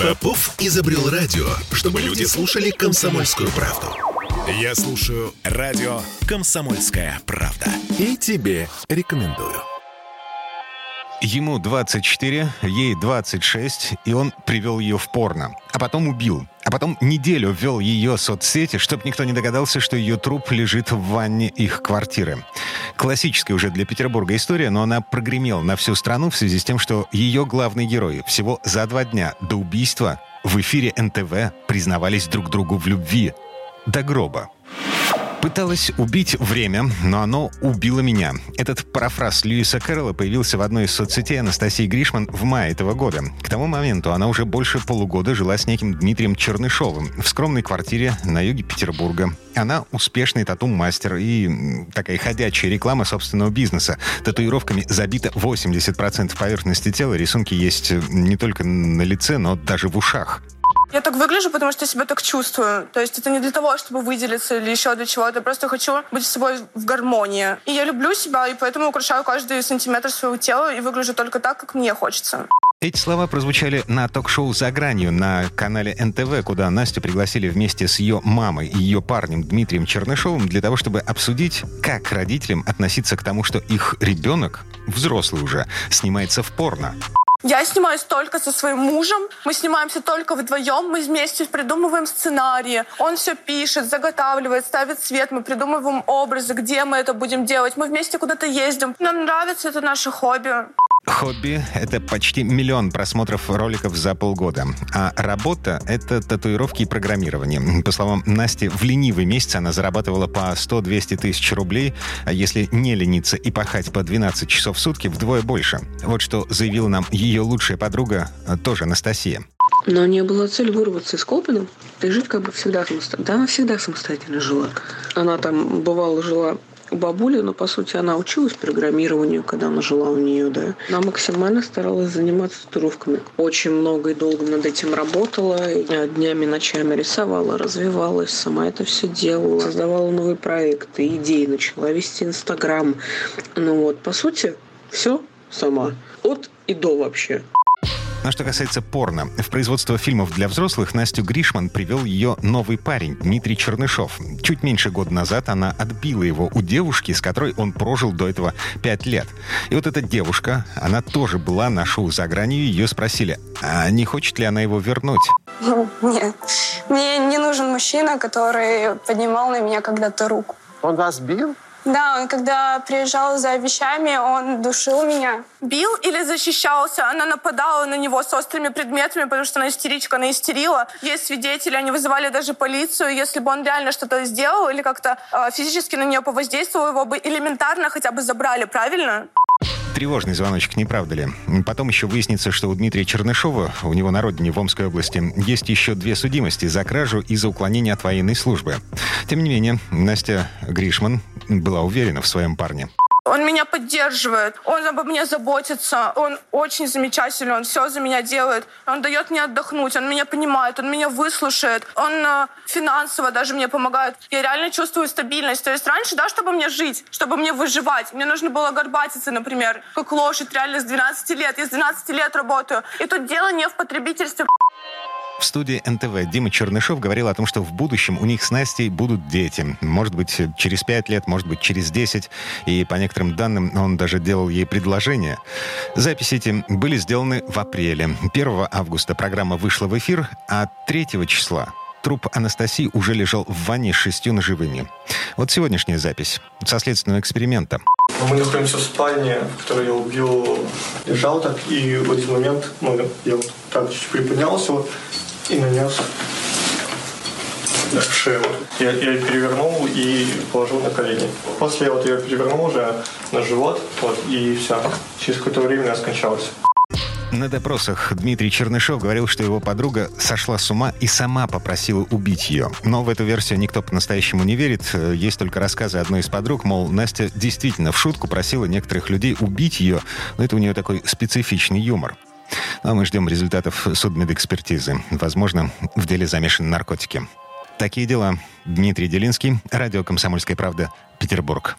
Попов изобрел радио, чтобы люди слушали комсомольскую правду. Я слушаю радио «Комсомольская правда». И тебе рекомендую. Ему 24, ей 26, и он привел ее в порно. А потом убил. А потом неделю ввел ее соцсети, чтобы никто не догадался, что ее труп лежит в ванне их квартиры. Классическая уже для Петербурга история, но она прогремела на всю страну в связи с тем, что ее главный герой всего за два дня до убийства в эфире НТВ признавались друг другу в любви. До гроба. Пыталась убить время, но оно убило меня. Этот парафраз Льюиса Кэрролла появился в одной из соцсетей Анастасии Гришман в мае этого года. К тому моменту она уже больше полугода жила с неким Дмитрием Чернышовым в скромной квартире на юге Петербурга. Она успешный тату-мастер и такая ходячая реклама собственного бизнеса. Татуировками забита 80% поверхности тела. Рисунки есть не только на лице, но даже в ушах. Я так выгляжу, потому что я себя так чувствую. То есть это не для того, чтобы выделиться или еще для чего-то. Я просто хочу быть с собой в гармонии. И я люблю себя, и поэтому украшаю каждый сантиметр своего тела и выгляжу только так, как мне хочется. Эти слова прозвучали на ток-шоу «За гранью» на канале НТВ, куда Настю пригласили вместе с ее мамой и ее парнем Дмитрием Чернышовым для того, чтобы обсудить, как родителям относиться к тому, что их ребенок, взрослый уже, снимается в порно. Я снимаюсь только со своим мужем. Мы снимаемся только вдвоем. Мы вместе придумываем сценарии. Он все пишет, заготавливает, ставит свет. Мы придумываем образы, где мы это будем делать. Мы вместе куда-то ездим. Нам нравится это наше хобби. Хобби — это почти миллион просмотров роликов за полгода. А работа — это татуировки и программирование. По словам Насти, в ленивый месяц она зарабатывала по 100-200 тысяч рублей, а если не лениться и пахать по 12 часов в сутки, вдвое больше. Вот что заявила нам ее лучшая подруга, тоже Анастасия. Но не было цель вырваться из Колпина и жить как бы всегда самостоятельно. Да, она всегда самостоятельно жила. Она там, бывало, жила у бабули, но, по сути, она училась программированию, когда она жила у нее, да. Она максимально старалась заниматься татуировками. Очень много и долго над этим работала. Днями, ночами рисовала, развивалась, сама это все делала. Создавала новые проекты, идеи, начала вести Инстаграм. Ну вот, по сути, все сама. От и до вообще. А что касается порно, в производство фильмов для взрослых Настю Гришман привел ее новый парень Дмитрий Чернышов. Чуть меньше года назад она отбила его у девушки, с которой он прожил до этого пять лет. И вот эта девушка, она тоже была на шоу «За гранью», ее спросили, а не хочет ли она его вернуть? Нет. Мне не нужен мужчина, который поднимал на меня когда-то руку. Он вас бил? Да, он когда приезжал за вещами, он душил меня. Бил или защищался? Она нападала на него с острыми предметами, потому что она истеричка, она истерила. Есть свидетели, они вызывали даже полицию. Если бы он реально что-то сделал или как-то э, физически на нее повоздействовал, его бы элементарно хотя бы забрали, правильно? Тревожный звоночек, не правда ли? Потом еще выяснится, что у Дмитрия Чернышова, у него на родине в Омской области, есть еще две судимости за кражу и за уклонение от военной службы. Тем не менее, Настя Гришман была уверена в своем парне. Он меня поддерживает, он обо мне заботится, он очень замечательный, он все за меня делает, он дает мне отдохнуть, он меня понимает, он меня выслушает, он э, финансово даже мне помогает. Я реально чувствую стабильность. То есть раньше, да, чтобы мне жить, чтобы мне выживать, мне нужно было горбатиться, например, как лошадь реально с 12 лет. Я с 12 лет работаю. И тут дело не в потребительстве. В студии НТВ Дима Чернышов говорил о том, что в будущем у них с Настей будут дети. Может быть, через пять лет, может быть, через десять. И по некоторым данным он даже делал ей предложение. Записи эти были сделаны в апреле. 1 августа программа вышла в эфир, а 3 числа труп Анастасии уже лежал в ванне с шестью ножевыми. Вот сегодняшняя запись со следственного эксперимента. Мы находимся в спальне, в которой я убил, лежал так, и в один момент, ну, я вот так чуть-чуть приподнялся, вот, и нанес в шею. Я, я ее перевернул и положил на колени. После вот я перевернул уже на живот, вот, и все. Через какое-то время она скончалась. На допросах Дмитрий Чернышов говорил, что его подруга сошла с ума и сама попросила убить ее. Но в эту версию никто по-настоящему не верит. Есть только рассказы одной из подруг, мол, Настя действительно в шутку просила некоторых людей убить ее, но это у нее такой специфичный юмор. А мы ждем результатов судмедэкспертизы. Возможно, в деле замешаны наркотики. Такие дела. Дмитрий Делинский, радио «Комсомольская правда», Петербург.